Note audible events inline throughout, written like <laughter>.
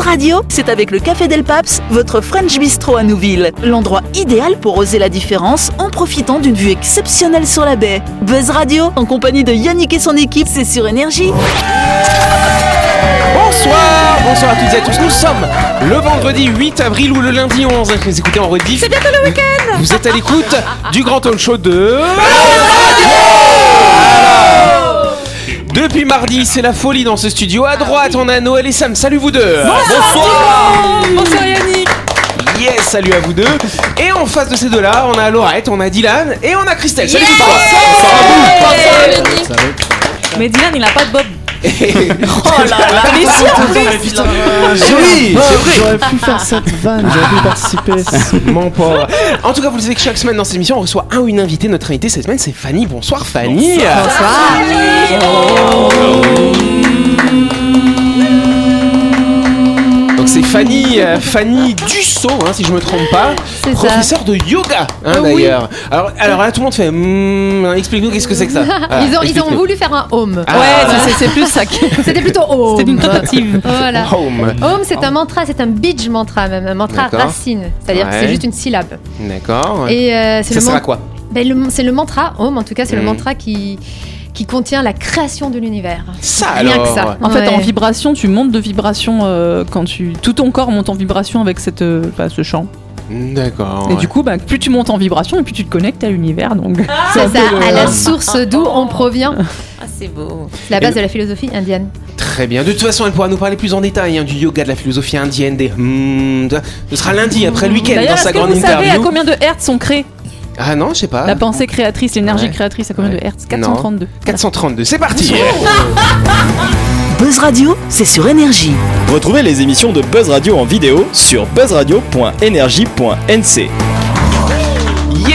Buzz Radio, c'est avec le Café Del Paps, votre French Bistro à Nouville. L'endroit idéal pour oser la différence en profitant d'une vue exceptionnelle sur la baie. Buzz Radio, en compagnie de Yannick et son équipe, c'est sur Énergie. Bonsoir, bonsoir à toutes et à tous. Nous sommes le vendredi 8 avril ou le lundi 11. Vous écoutez en rediff. C'est bientôt le week-end. Vous êtes à l'écoute du grand talk show de. Depuis mardi, c'est la folie dans ce studio. À droite, on a Noël et Sam. Salut vous deux. Bonsoir. Bonsoir Yannick Yes, salut à vous deux. Et en face de ces deux-là, on a Laurette, on a Dylan et on a Christelle. Salut Yeah. tout le monde. Mais Dylan il a pas de bob <laughs> Oh là là Oui, c'est vrai. J'aurais pu faire cette vanne, j'aurais pu participer. Mon pauvre. En tout cas, vous le savez que chaque semaine dans cette émission, on reçoit un ou une invitée. Notre invitée cette semaine, c'est Fanny. Bonsoir Fanny. Donc c'est Fanny, euh, Fanny Dussault, hein, si je me trompe pas, C'est ça. professeur de yoga, hein, Oui. d'ailleurs. Alors, alors là, tout le monde fait, Hmm, explique-nous qu'est-ce que c'est que ça. <laughs> Voilà, ils, ont, ils ont explique-nous. voulu faire un home. Ah, Ouais voilà. c'est- c'est plus ça qui- <laughs> C'était plutôt home. C'était une tentative <laughs> Voilà. Home. Home, c'est un mantra, c'est un beach mantra même, un mantra D'accord. racine. C'est-à-dire que Ouais. c'est juste une syllabe. D'accord. Et euh, c'est ça le, sert man- à quoi ben, le- c'est le mantra, home en tout cas, c'est le Mm. mantra qui, qui contient la création de l'univers. Ça Rien alors. que ça. En fait en vibration tu montes de vibration euh, quand tu tout ton corps monte en vibration avec cette euh, bah, ce chant D'accord. et du coup bah, plus tu montes en vibration et plus tu te connectes à l'univers donc <laughs> C'est un ça, le- à la source d'où on provient. Ah, c'est beau. C'est la base le- de la philosophie indienne. Très bien. De toute façon, elle pourra nous parler plus en détail hein, du yoga, de la philosophie indienne, des. hmm, de- Ce sera lundi après le week-end dans sa grande vous savez à interview. combien de hertz sont créés Ah non, je sais pas. la pensée créatrice l'énergie Ouais. créatrice à combien Ouais. de hertz 432 432. C'est parti. <laughs> Buzz Radio, c'est sur Énergie. Retrouvez les émissions de Buzz Radio en vidéo sur buzzradio.energie.nc.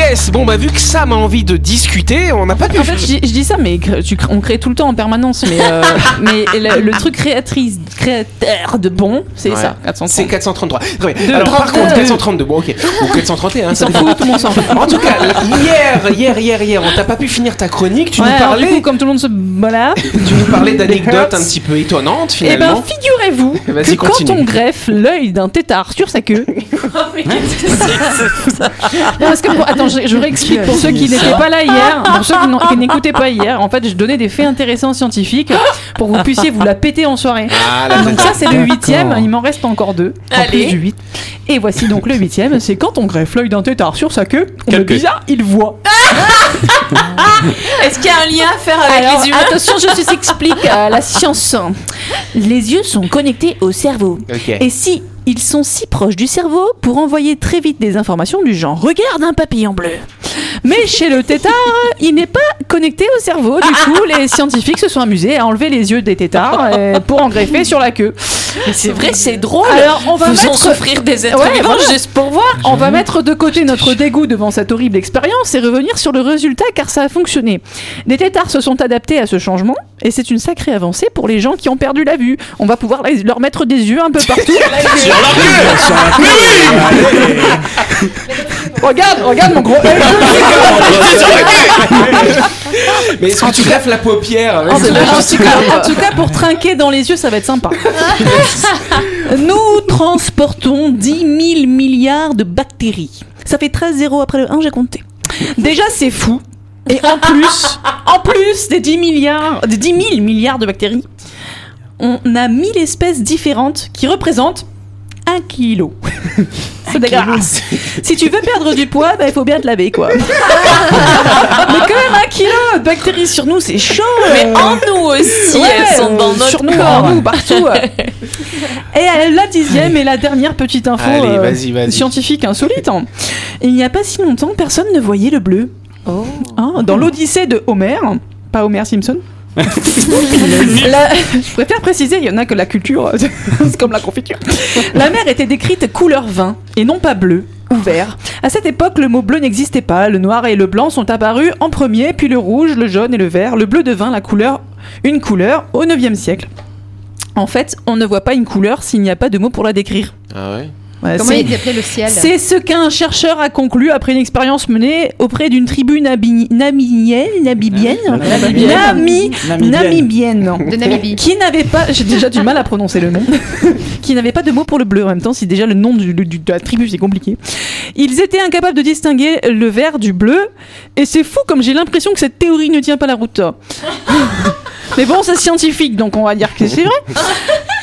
Yes. Bon bah vu que Sam a envie de discuter, on n'a pas pu. En fait, je dis, je dis ça, mais tu on crée tout le temps en permanence. Mais, euh, <laughs> mais le, le truc créatrice, créateur de bon, c'est Ouais. ça, 430. C'est 433. Très bien. De- Alors par 32. contre 432. Bon ok. Ou 431. On Ça fout, tout le monde s'en fout. En tout cas, hier, hier, hier, hier, on t'a pas pu finir ta chronique. Tu Ouais, nous parlais, du coup, comme tout le monde se. Voilà. tu nous parlais d'anecdotes un <laughs> petit peu étonnantes Eh ben, finalement. figurez-vous <laughs> Vas-y, que continue. quand on greffe l'œil d'un tétard sur sa queue. Non, parce que pour- attends, je, je réexplique pour <laughs> ceux qui n'étaient pas là hier, pour ceux qui n'écoutaient pas hier. En fait, je donnais des faits intéressants scientifiques pour que vous puissiez vous la péter en soirée. Ah, là, Donc ça c'est le huitième, il m'en reste encore deux, en Allez. plus du 8. Et voici donc le huitième, c'est quand on greffe l'œil d'un tétard sur sa queue, on queue bizarre, il voit. <laughs> Est-ce qu'il y a un lien à faire avec Alors, les humains attention, je vous explique euh, la science. Les yeux sont connectés au cerveau. Et si ils sont si proches du cerveau pour envoyer très vite des informations du genre regarde un papillon bleu. Mais chez le tétard, il n'est pas connecté au cerveau. Du coup, les scientifiques se sont amusés à enlever les yeux des tétards euh, pour en greffer sur la queue. C'est vrai, c'est drôle. Alors, on va Faisons mettre souffrir des êtres Ouais, voilà. juste pour voir. on va mettre de côté notre dégoût devant cette horrible expérience et revenir sur le résultat car ça a fonctionné. Les tétards se sont adaptés à ce changement et c'est une sacrée avancée pour les gens qui ont perdu la vue. On va pouvoir leur mettre des yeux un peu partout. <laughs> regarde, regarde mon gros. Mais est-ce que tu greffes la paupière En tout, en tout cas, en tout cas, pour trinquer dans les yeux, ça va être sympa. <laughs> Nous transportons 10 000 milliards de bactéries. Ça fait 13 zéros après le 1, j'ai compté. Déjà, c'est fou. Et en plus, en plus des 10 milliards, des 10 000 milliards de bactéries, on a 1000 espèces différentes qui représentent un kilo. <laughs> C'est dégueulasse. Si tu veux perdre du poids, bah, il faut bien te laver, quoi. <laughs> Mais quand même, un kilo de bactéries sur nous, c'est chaud. Mais en nous aussi, Ouais, elles sont dans notre sur nous, corps. en nous, partout. <laughs> et la dixième et la dernière petite info Allez, euh, vas-y. scientifique insolite. hein. Il n'y a pas si longtemps, personne ne voyait le bleu. Oh. Hein, dans l'Odyssée de Homer, pas Homer Simpson. La- je préfère préciser, il y en a que la culture, <laughs> c'est comme la confiture. La mer était décrite couleur vin et non pas bleu ou vert. À cette époque, le mot bleu n'existait pas. Le noir et le blanc sont apparus en premier, puis le rouge, le jaune et le vert. Le bleu devint la couleur, une couleur au 9e siècle. En fait, on ne voit pas une couleur s'il n'y a pas de mot pour la décrire. Ah ouais? Ouais, Comment c'est- ils appelaient le ciel? C'est ce qu'un chercheur a conclu après une expérience menée auprès d'une tribu nabi- namibienne, namibienne, Nami- namibienne, de Namibie qui n'avait pas, j'ai déjà du mal à prononcer le nom, <laughs> qui n'avait pas de mot pour le bleu. En même temps, si déjà le nom du- du- de la tribu c'est compliqué, ils étaient incapables de distinguer le vert du bleu. Et c'est fou comme j'ai l'impression que cette théorie ne tient pas la route. <laughs> Mais bon, c'est scientifique, donc on va dire que c'est vrai.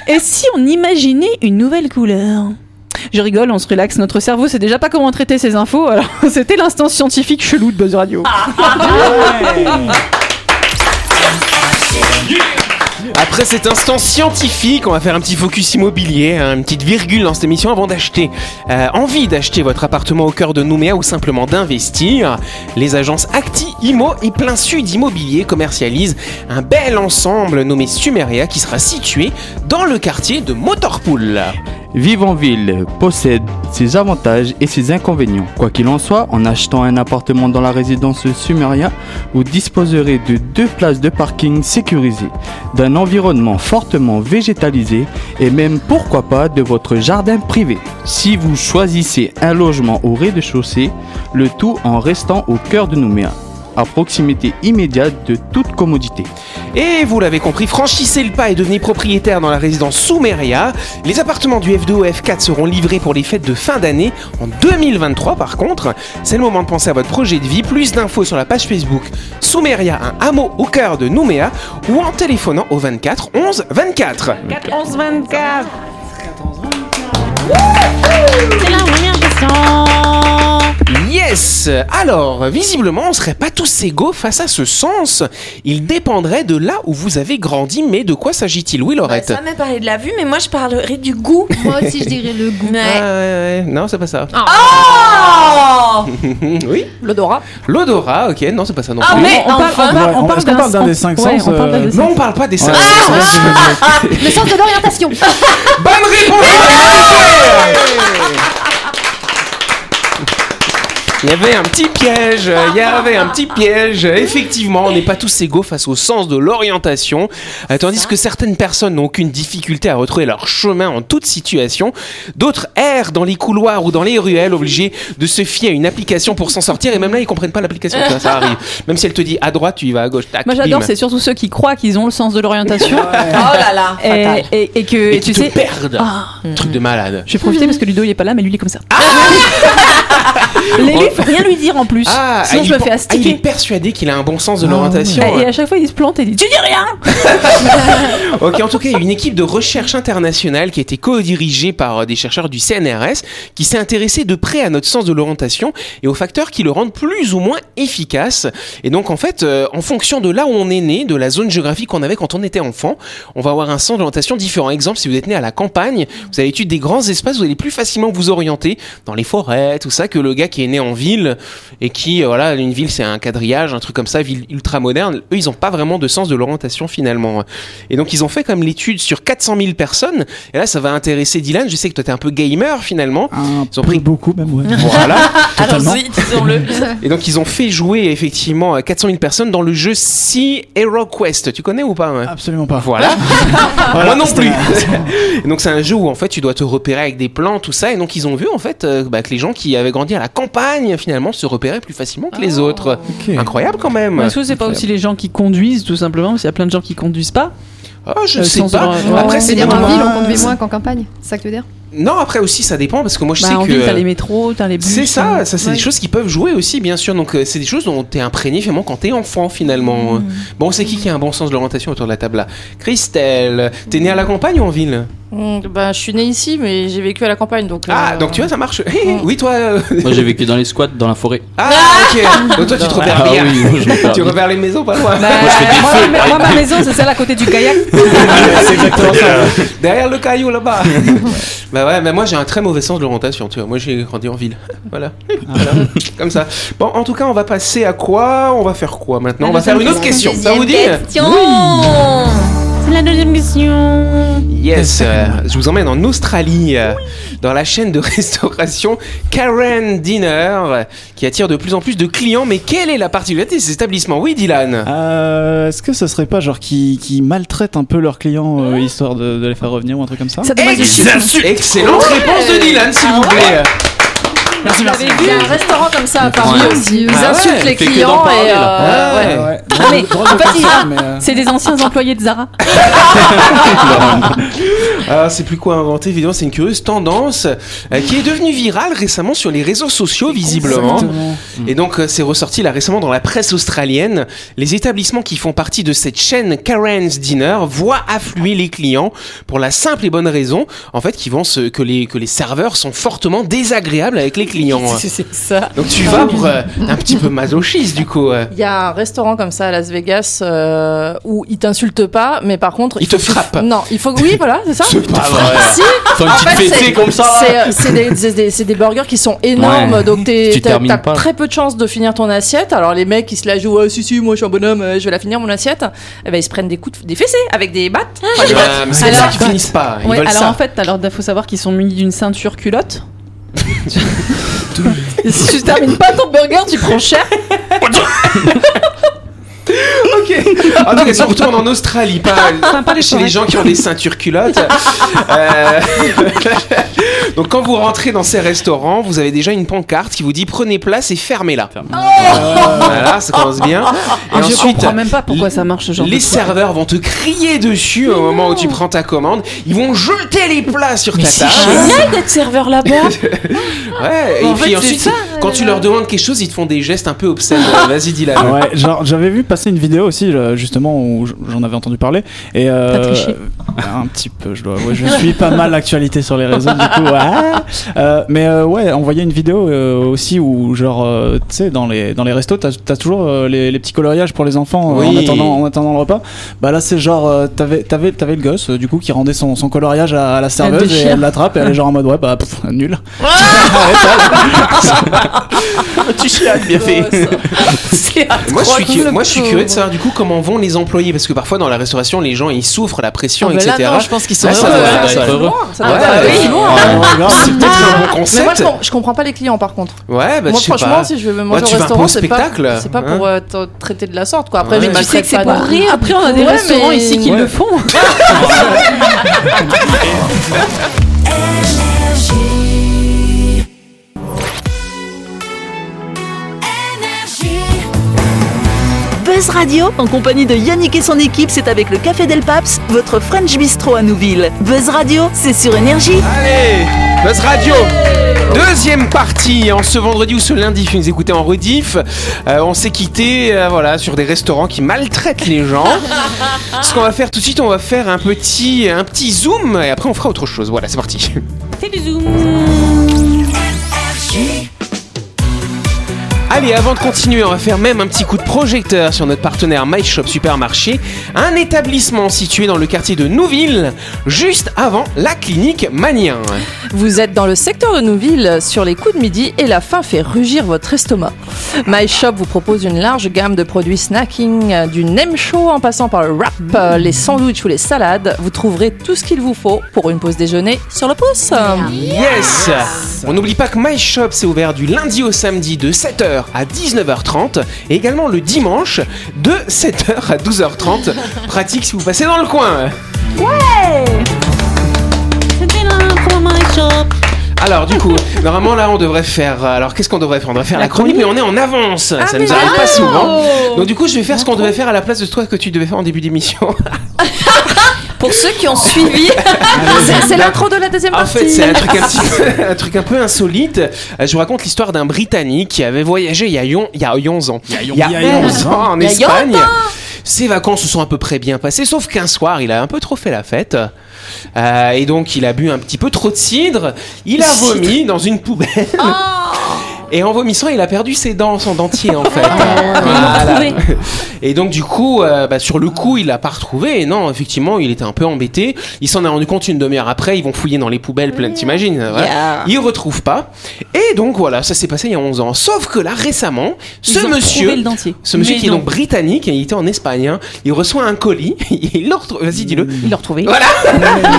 Et si on imaginait une nouvelle couleur? Je rigole, on se relaxe. Notre cerveau sait déjà pas comment traiter ces infos. Alors, <laughs> c'était l'instance scientifique chelou de Buzz Radio. Après cet instant scientifique, on va faire un petit focus immobilier, hein, une petite virgule dans cette émission avant d'acheter. Euh, envie d'acheter votre appartement au cœur de Nouméa ou simplement d'investir Les agences Acti Imo et Plein Sud Immobilier commercialisent un bel ensemble nommé Sumeria qui sera situé dans le quartier de Motorpool. Vivre en ville possède ses avantages et ses inconvénients. Quoi qu'il en soit, en achetant un appartement dans la résidence Sumeria, vous disposerez de deux places de parking sécurisées, d'un environnement fortement végétalisé et même pourquoi pas de votre jardin privé. Si vous choisissez un logement au rez-de-chaussée, le tout en restant au cœur de Nouméa, à proximité immédiate de toute commodité. Et vous l'avez compris, franchissez le pas et devenez propriétaire dans la résidence Soumeria. Les appartements du F2 au F4 seront livrés pour les fêtes de fin d'année en 2023 par contre. C'est le moment de penser à votre projet de vie. Plus d'infos sur la page Facebook Soumeria, un hameau au cœur de Nouméa ou en téléphonant au 24 11 24. 11 24 Yes Alors, visiblement, on serait pas tous égaux face à ce sens. Il dépendrait de là où vous avez grandi, mais de quoi s'agit-il? Oui, Laurette Ça m'a parlé de la vue, mais moi je parlerai du goût. <laughs> Moi aussi, je dirais le goût. Ah, ouais, ouais, Non, c'est pas ça. Oh <laughs> oui L'odorat. L'odorat, ok, non, c'est pas ça non Ah, plus. mais on, parle, enfin. on, parle, on d'un parle d'un sens- des cinq Ouais, sens, on parle d'un euh, des Non, on parle pas des cinq Ouais, sens. <laughs> Le sens de l'orientation. Bonne réponse Il y avait un petit piège, il y avait un petit piège. Effectivement, on n'est pas tous égaux face au sens de l'orientation, Euh, tandis que certaines personnes n'ont aucune difficulté à retrouver leur chemin en toute situation. D'autres errent dans les couloirs ou dans les ruelles, obligés de se fier à une application pour s'en sortir. Et même là, ils comprennent pas l'application. tu vois, Ça arrive. Même si elle te dit à droite, tu y vas à gauche. Tac, Moi j'adore, c'est surtout ceux qui croient qu'ils ont le sens de l'orientation. <laughs> Oh là là, et, et, et que Et tu qui sais. te perdent. Ah, Truc de malade. je vais profiter parce que Ludo il est pas là, mais lui il est comme ça. L'élu, faut rien lui dire en plus. Ah, Sinon il je me fais ah, il est astiquer. persuadé qu'il a un bon sens de Ah, l'orientation. Et à chaque fois il se plante et il dit Tu dis rien <laughs> Ok, en tout cas, il y a une équipe de recherche internationale qui a été co-dirigée par euh, des chercheurs du CNRS qui s'est intéressée de près à notre sens de l'orientation et aux facteurs qui le rendent plus ou moins efficace. Et donc, en fait, euh, en fonction de là où on est né, de la zone géographique qu'on avait quand on était enfant, on va avoir un sens d'orientation différent. Exemple, si vous êtes né à la campagne, vous avez l'habitude des grands espaces, vous allez plus facilement vous orienter dans les forêts, tout ça, que le gars qui est né en ville et qui, euh, voilà, une ville c'est un quadrillage, un truc comme ça, ville ultra moderne. Eux, ils ont pas vraiment de sens de l'orientation finalement. Et donc ils ont fait comme l'étude sur 400 000 personnes. Et là, ça va intéresser Dylan. Je sais que toi, t'es un peu gamer finalement. Un Ils ont pris- beaucoup même, ouais. Voilà. <laughs> Totalement. Allons-y, disons-le. Et donc ils ont fait jouer effectivement euh, 400 000 personnes dans le jeu Sea Hero Quest. Tu connais ou pas ouais? Absolument pas. Voilà. <laughs> Moi non plus. Et donc c'est un jeu où en fait tu dois te repérer avec des plans, tout ça. Et donc ils ont vu en fait euh, bah, que les gens qui avaient grandi à la campagne finalement se repéraient plus facilement que les autres. Ok. Incroyable quand même. Est-ce que c'est pas aussi les gens qui conduisent tout simplement Parce qu'il y a plein de gens qui conduisent pas. Ah, je Euh, sais pas. avoir- Après Ouais, c'est C'est-à-dire des en ville, on conduit moins qu'en campagne. C'est ça que tu veux dire Non, après aussi ça dépend parce que moi je Bah, sais en que t'as les métros, t'as les bus. C'est ça, t'as- ça c'est Ouais. des choses qui peuvent jouer aussi, bien sûr. Donc euh, c'est des choses dont t'es imprégné finalement quand t'es enfant finalement. Mmh. Bon, c'est qui qui a un bon sens de l'orientation autour de la table là? Christelle, t'es née à la campagne ou en ville? Mm, bah, je suis née ici, mais j'ai vécu à la campagne, donc. Ah, euh, donc tu vois, ça marche. oui, toi. euh, Moi j'ai vécu dans les squats dans la forêt. <laughs> Ah, ok. Donc toi, tu te repères Ah bien. oui, moi, je repère tu repères les maisons pas loin. Bah, moi, ma- moi, ma maison, c'est celle à côté du kayak. <laughs> c'est exactement ça. <laughs> Derrière le caillou là-bas. bah ouais, mais moi j'ai un très mauvais sens de l'orientation, tu vois. Moi j'ai grandi en ville. Voilà. Voilà. Comme ça. Bon, en tout cas, on va passer à quoi? On va faire quoi maintenant? On va faire une autre question. Ça vous dit? Question. La deuxième question. Yes, euh, je vous emmène en Australie, euh, dans la chaîne de restauration Karen Dinner, euh, qui attire de plus en plus de clients. Mais quelle est la particularité de ces établissements? Oui, Dylan Euh, Est-ce que ce serait pas genre qui, qui maltraitent un peu leurs clients euh, histoire de, de les faire revenir ou un truc comme ça? Ça. Excellente réponse de Dylan, s'il vous plaît. Merci, merci. Il y a un restaurant comme ça à Paris Ouais. aussi. Ils Ah ouais, insultent les clients et. euh, ouais. Ouais, ouais. Ah, mais Drôle en de fait, concept, il- mais, C'est des anciens employés de Zara. Alors, <laughs> c'est plus quoi inventer, évidemment, c'est une curieuse tendance euh, qui est devenue virale récemment sur les réseaux sociaux, visiblement. Exactement. Et donc, euh, c'est ressorti là récemment dans la presse australienne. Les établissements qui font partie de cette chaîne Karen's Dinner voient affluer les clients pour la simple et bonne raison, en fait, qu'ils vont se, que les, que les serveurs sont fortement désagréables avec les clients. <laughs> C'est c'est ça. Donc, tu vas pour euh, un petit peu masochiste, du coup. euh. Il y a un restaurant comme ça à Las Vegas euh, où ils t'insultent pas, mais par contre. Ils te frappent. Non, il faut. Oui, voilà, c'est ça. <laughs> C'est pas vrai. Si, Faut En fait, comme ça. c'est des, burgers qui sont énormes, Ouais. donc t'as très peu de chances de finir ton assiette. Alors les mecs, ils se la jouent, ah, si si, moi je suis un bonhomme, je vais la finir mon assiette. Et ben ils se prennent des coups, de, des fessées avec des battes. Enfin, des Euh, battes. mais c'est pour ça Alors- qu'ils finissent pas. Ils Ouais, veulent alors ça. en fait, alors il faut savoir qu'ils sont munis d'une ceinture culotte. Si tu termines pas ton burger, tu prends cher. <laughs> <laughs> Ok. En tout cas, si on retourne en Australie, pas, chez les gens qui ont des ceintures culottes. Euh, <laughs> Donc, quand vous rentrez dans ces restaurants, vous avez déjà une pancarte qui vous dit prenez place et fermez-la. Voilà, ça commence bien. Et Ah, je ensuite, comprends même pas pourquoi ça marche ce genre les de truc. serveurs vont te crier dessus au moment où tu prends ta commande. Ils vont jeter les plats sur ta table. Génial d'être serveur là-bas. <laughs> Ouais, et En puis fait, ensuite, c'est ça, quand tu leur demandes quelque chose, ils te font des gestes un peu obscènes. Vas-y, dis-la. Ouais, genre j'avais vu passer une vidéo aussi justement où j'en avais entendu parler et euh, T'as triché. <laughs> un petit peu je dois avouer je suis pas mal l'actualité sur les réseaux du coup ouais. Euh, mais euh, ouais on voyait une vidéo euh, aussi où genre euh, tu sais dans les dans les restos t'as as toujours euh, les, les petits coloriages pour les enfants euh, en attendant en attendant le repas bah là c'est genre euh, t'avais t'avais t'avais le gosse euh, du coup qui rendait son, son coloriage à, à la serveuse et elle l'attrape et elle est genre en mode ouais bah pff, nul <laughs> tu chiales, bien fait. Moi je, suis moi, je suis pauvre. Curieux de savoir du coup comment vont les employés parce que parfois dans la restauration les gens ils souffrent la pression Ah, mais etc. là, non, je pense qu'ils sont Là, ça heureux. hein. ça heureux. Ça. Oh, grave. C'est peut-être un bon Mais moi, concept. je, com- je comprends pas les clients par contre. Ouais, bah moi, franchement, pas. si je vais Ouais, manger au restaurant, c'est pas, spectacle, c'est pas hein. pour euh, te traiter de la sorte, quoi. Après, Ouais. je Mais Tu sais que c'est pour rire. Après, on a des restaurants ici qui le font. <laughs> <laughs> Buzz Radio, en compagnie de Yannick et son équipe, c'est avec le Café Del Paps, votre French Bistro à Nouville. Buzz Radio, c'est sur Énergie. Allez, Buzz Radio. Deuxième partie, en ce vendredi ou ce lundi, si vous nous écoutez en rediff, euh, on s'est quitté euh, voilà, sur des restaurants qui maltraitent les gens. <laughs> Ce qu'on va faire tout de suite, on va faire un petit, un petit zoom et après on fera autre chose. Voilà, c'est parti. C'est du zoom. Allez, avant de continuer, on va faire même un petit coup de projecteur sur notre partenaire My Shop Supermarché, un établissement situé dans le quartier de Nouville, juste avant la clinique Manien. Vous êtes dans le secteur de Nouville sur les coups de midi et la faim fait rugir votre estomac. My Shop vous propose une large gamme de produits snacking, du nem chaud en passant par le wrap, les sandwichs ou les salades. Vous trouverez tout ce qu'il vous faut pour une pause déjeuner sur le pouce. Yes On n'oublie pas que My Shop c'est ouvert du lundi au samedi de 7h à 19h30 et également le dimanche de 7h à 12h30. <laughs> Pratique si vous passez dans le coin. C'était Shop. Alors du coup, <laughs> normalement là on devrait faire... Alors qu'est-ce qu'on devrait faire? On devrait faire la chronique mais on est en avance. Ça mais nous arrive pas souvent. <laughs> Donc du coup je vais faire ce qu'on devait faire à la place de toi que tu devais faire en début d'émission. Pour ceux qui ont suivi, <laughs> C'est- l'intro de la deuxième En partie. fait, c'est un truc un, <laughs> peu, un truc un peu insolite. Euh, Je vous raconte l'histoire d'un Britannique qui avait voyagé il y a, yon- il y a 11 ans. Il y a 11 ans en Il y a Espagne. Ses vacances se sont à peu près bien passées, sauf qu'un soir, il a un peu trop fait la fête. Euh, et donc, il a bu un petit peu trop de cidre. Il a vomi dans une poubelle. Et en vomissant, il a perdu ses dents, son dentier en fait. Voilà. retrouvé. Et donc du coup, euh, bah, sur le coup, il l'a pas retrouvé. Et non, effectivement, il était un peu embêté. Il s'en est rendu compte une demi-heure après. Ils vont fouiller dans les poubelles, plein, t'imagines voilà. Yeah. Ils retrouvent pas. Et donc voilà, ça s'est passé il y a 11 ans. Sauf que là, récemment, ce Ils monsieur, retrouvé le dentier. ce monsieur Mais qui est donc britannique, et il était en Espagne, hein, il reçoit un colis. <laughs> il le retrouve. Vas-y, dis-le. Il l'a retrouvé. Voilà. <laughs>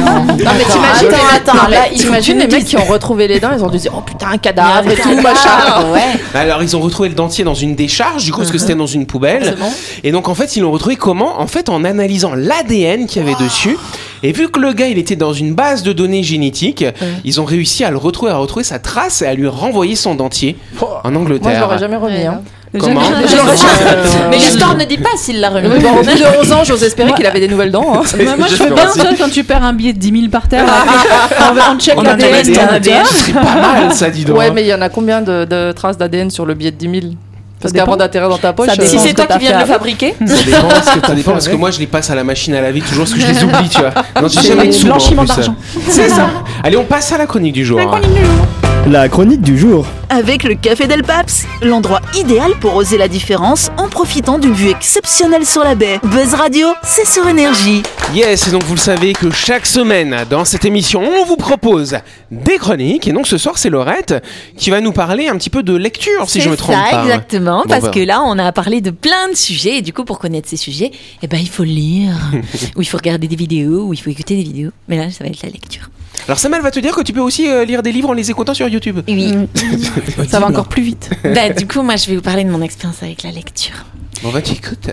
Non, mais t'imagines, Attends, attends, là, t'imagines les mecs qui ont retrouvé les dents, ils ont dû se dire, oh putain, un cadavre et tout, machin. Ouais. Alors ils ont retrouvé le dentier dans une décharge, du coup parce que c'était dans une poubelle. Bon. Et donc en fait ils l'ont retrouvé comment? En fait en analysant l'ADN qu'il y avait dessus. Et vu que le gars il était dans une base de données génétiques, ils ont réussi à le retrouver, à retrouver sa trace et à lui renvoyer son dentier en Moi, je Angleterre. l'aurais jamais remis. Hein. Comment Mais l'histoire ne dit pas s'il l'a remis. Bon, au bout de 11 ans, j'ose espérer qu'il avait des nouvelles dents. hein. Moi, moi, je fais bien ça quand tu perds un billet de 10 000 par terre. on, on check On a l'ADN. des t'as un ADN, ce serait pas mal ça dis donc. Ouais, mais il y en a combien de, de traces d'ADN sur le billet de 10 000 Parce dépend. qu'avant d'atterrir dans ta poche, Ça euh. Si ce c'est toi qui viens de le fabriquer. Ça dépend, parce que, ça <laughs> dépend parce que moi je les passe à la machine à laver toujours parce que je les <laughs> oublie, tu vois. Non, j'ai C'est jamais de sous, moi, en blanchiment plus. d'argent. C'est ça. Allez, on passe à la chronique du jour. La chronique du jour. Avec le Café Del Paps, l'endroit idéal pour oser la différence en profitant d'une vue exceptionnelle sur la baie. Buzz Radio, c'est sur énergie. Yes, et donc vous le savez que chaque semaine dans cette émission, on vous propose des chroniques. Et donc ce soir, c'est Laurette qui va nous parler un petit peu de lecture, si je me trompe ça, pas. exactement, Bon, parce bah. que là, on a parlé de plein de sujets, et du coup, pour connaître ces sujets, eh ben, il faut lire, <laughs> ou il faut regarder des vidéos, ou il faut écouter des vidéos. Mais là, ça va être la lecture. Alors Samuel va te dire que tu peux aussi euh, lire des livres en les écoutant sur YouTube. Oui. <laughs> Ça va encore plus vite. bah, du coup, moi, je vais vous parler de mon expérience avec la lecture. Bon, bah tu écoutes.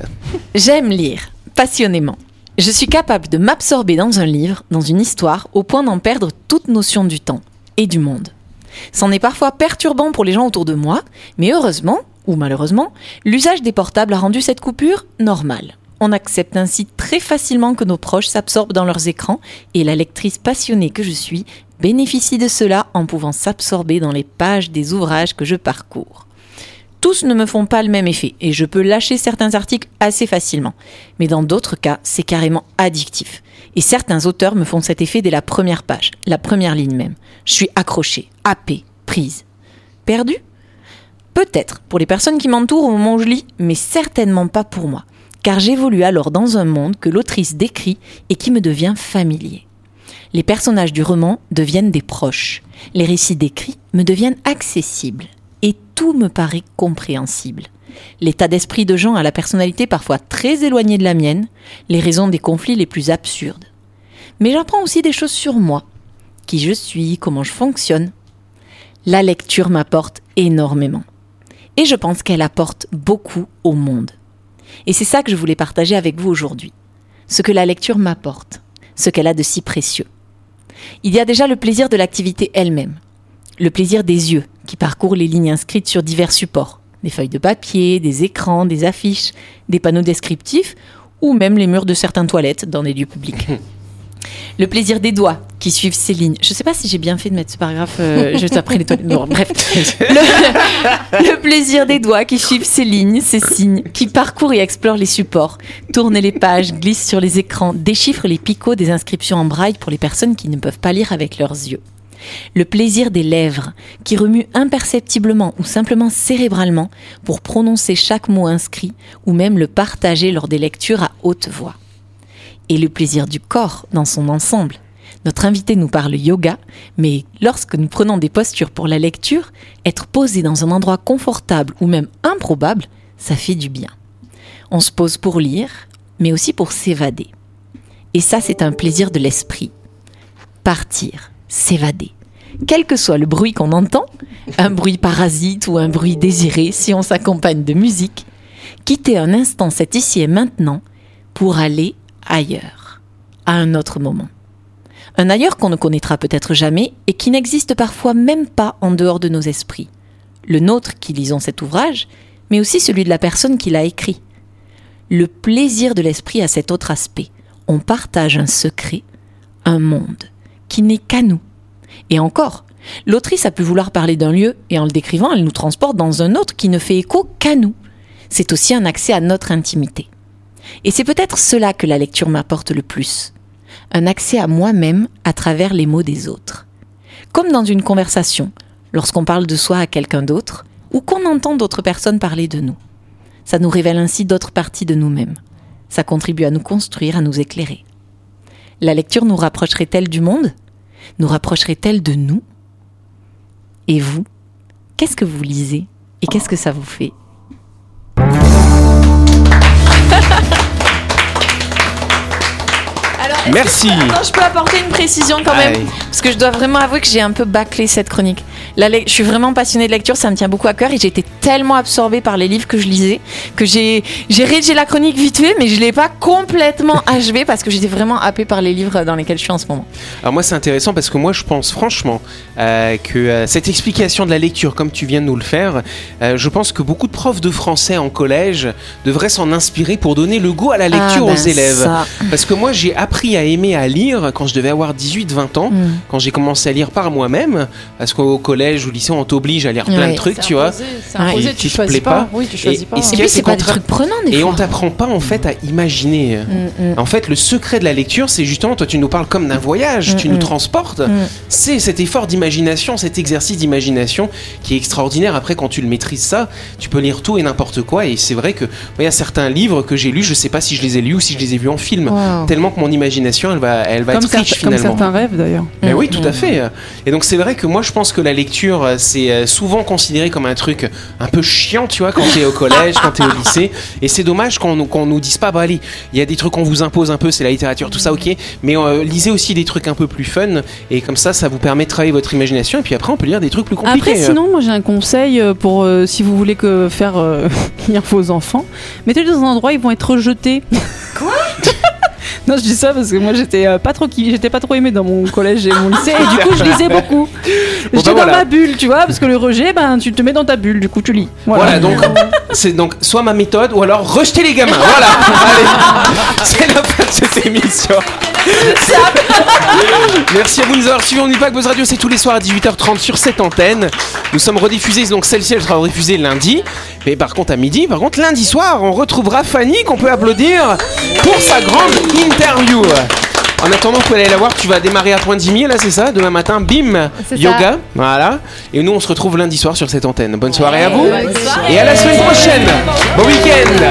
J'aime lire, passionnément. Je suis capable de m'absorber dans un livre, dans une histoire, au point d'en perdre toute notion du temps et du monde. C'en est parfois perturbant pour les gens autour de moi, mais heureusement, ou malheureusement, l'usage des portables a rendu cette coupure normale. On accepte ainsi très facilement que nos proches s'absorbent dans leurs écrans, et la lectrice passionnée que je suis bénéficie de cela en pouvant s'absorber dans les pages des ouvrages que je parcours. Tous ne me font pas le même effet et je peux lâcher certains articles assez facilement. Mais dans d'autres cas, c'est carrément addictif. Et certains auteurs me font cet effet dès la première page, la première ligne même. Je suis accrochée, happée, prise. Perdue? Peut-être pour les personnes qui m'entourent au moment où je lis, mais certainement pas pour moi. Car j'évolue alors dans un monde que l'autrice décrit et qui me devient familier. Les personnages du roman deviennent des proches. Les récits décrits me deviennent accessibles. Et tout me paraît compréhensible. L'état d'esprit de gens à la personnalité parfois très éloignée de la mienne, les raisons des conflits les plus absurdes. Mais j'apprends aussi des choses sur moi, qui je suis, comment je fonctionne. La lecture m'apporte énormément. Et je pense qu'elle apporte beaucoup au monde. Et c'est ça que je voulais partager avec vous aujourd'hui. Ce que la lecture m'apporte, ce qu'elle a de si précieux. Il y a déjà le plaisir de l'activité elle-même, le plaisir des yeux qui parcourent les lignes inscrites sur divers supports, des feuilles de papier, des écrans, des affiches, des panneaux descriptifs ou même les murs de certaines toilettes dans des lieux publics. <laughs> Le plaisir des doigts qui suivent ces lignes. Je ne sais pas si j'ai bien fait de mettre ce paragraphe euh, juste après les toilettes. Bon, bref. <laughs> Le, le plaisir des doigts qui suivent ces lignes, ces signes, qui parcourent et explorent les supports, tournent les pages, glissent sur les écrans, déchiffrent les picots des inscriptions en braille pour les personnes qui ne peuvent pas lire avec leurs yeux. Le plaisir des lèvres, qui remuent imperceptiblement ou simplement cérébralement pour prononcer chaque mot inscrit ou même le partager lors des lectures à haute voix et le plaisir du corps dans son ensemble. Notre invité nous parle yoga, mais lorsque nous prenons des postures pour la lecture, être posé dans un endroit confortable ou même improbable, ça fait du bien. On se pose pour lire, mais aussi pour s'évader. Et ça, c'est un plaisir de l'esprit. Partir, s'évader. Quel que soit le bruit qu'on entend, un bruit parasite ou un bruit désiré si on s'accompagne de musique, quitter un instant cet ici et maintenant pour aller ailleurs, à un autre moment. Un ailleurs qu'on ne connaîtra peut-être jamais et qui n'existe parfois même pas en dehors de nos esprits. Le nôtre qui lisons cet ouvrage, mais aussi celui de la personne qui l'a écrit. Le plaisir de l'esprit a cet autre aspect. On partage un secret, un monde, qui n'est qu'à nous. Et encore, l'autrice a pu vouloir parler d'un lieu et en le décrivant, elle nous transporte dans un autre qui ne fait écho qu'à nous. C'est aussi un accès à notre intimité. Et c'est peut-être cela que la lecture m'apporte le plus. Un accès à moi-même à travers les mots des autres. Comme dans une conversation, lorsqu'on parle de soi à quelqu'un d'autre, ou qu'on entend d'autres personnes parler de nous. Ça nous révèle ainsi d'autres parties de nous-mêmes. Ça contribue à nous construire, à nous éclairer. La lecture nous rapprocherait-elle du monde? Nous rapprocherait-elle de nous? Et vous? Qu'est-ce que vous lisez? Et qu'est-ce que ça vous fait? Merci. Non, je peux apporter une précision quand même. Parce que je dois vraiment avouer que j'ai un peu bâclé cette chronique. La le- je suis vraiment passionnée de lecture, ça me tient beaucoup à cœur et j'ai été tellement absorbée par les livres que je lisais que j'ai j'ai rédigé la chronique vite fait, mais je l'ai pas complètement <laughs> achevée parce que j'étais vraiment happée par les livres dans lesquels je suis en ce moment. Alors moi c'est intéressant parce que moi je pense franchement euh, que euh, cette explication de la lecture comme tu viens de nous le faire, euh, je pense que beaucoup de profs de français en collège devraient s'en inspirer pour donner le goût à la lecture Ah, aux ben, élèves. ça. Parce que moi j'ai appris à aimer à lire quand je devais avoir 18-20 ans, Mm. quand j'ai commencé à lire par moi-même, parce qu'au collège ou au lycée on t'oblige à lire plein Ouais. de trucs, tu vois. Imposé, Et tu qui te plaît pas. pas. Oui, tu choisis Et- pas. et ce Et qu'il y a, puis c'est pas des trucs prenants des Et on t'apprend pas en fait à imaginer. Mm, mm. En fait, le secret de la lecture, c'est justement, toi tu nous parles comme d'un voyage, Mm, tu nous transportes. Mm. C'est cet effort d'imagination, cet exercice d'imagination qui est extraordinaire. Après, quand tu le maîtrises ça, tu peux lire tout et n'importe quoi. Et c'est vrai que il y a certains livres que j'ai lus, je sais pas si je les ai lus ou si je les ai vus en film. Wow. Tellement que mon imagination, elle va, elle va Comme, être riche certes- comme finalement. certains rêves d'ailleurs. Mais oui, tout à fait. Et donc c'est vrai que moi je pense que la lecture euh, c'est euh, souvent considéré comme un truc un peu chiant, tu vois, quand t'es au collège, quand t'es au lycée. Et c'est dommage qu'on nous, qu'on nous dise pas, bah allez, il y a des trucs qu'on vous impose un peu, c'est la littérature, tout ça, ok. Mais euh, lisez aussi des trucs un peu plus fun. Et comme ça, ça vous permet de travailler votre imagination. Et puis après, on peut lire des trucs plus compliqués. Après, sinon, moi j'ai un conseil pour euh, si vous voulez que faire euh, <laughs> lire vos enfants, mettez-les dans un endroit où ils vont être rejetés. Quoi? <laughs> Non, je dis ça parce que moi j'étais euh, pas trop qui, j'étais pas trop aimée dans mon collège et mon <laughs> lycée et du coup je lisais beaucoup. J'étais bah dans voilà. ma bulle, tu vois, parce que le rejet, ben tu te mets dans ta bulle, du coup tu lis. Voilà, donc c'est donc soit ma méthode ou alors rejeter les gamins. Voilà. <laughs> Allez, c'est la fin de cette émission. Merci à vous de nous avoir suivis. On n'oublie pas que Buzz Radio, c'est tous les soirs à 18h30 sur cette antenne. Nous sommes rediffusés, donc celle-ci, elle sera rediffusée lundi. Mais par contre, à midi, par contre, lundi soir, on retrouvera Fanny, qu'on peut applaudir, pour sa grande interview. En attendant, vous pouvez aller la voir. Tu vas démarrer à point 10 000, là, c'est ça? Demain matin, bim, ça. yoga. Voilà. Et nous, on se retrouve lundi soir sur cette antenne. Bonne soirée à vous. Soirée. Et à la semaine prochaine. Bon week-end.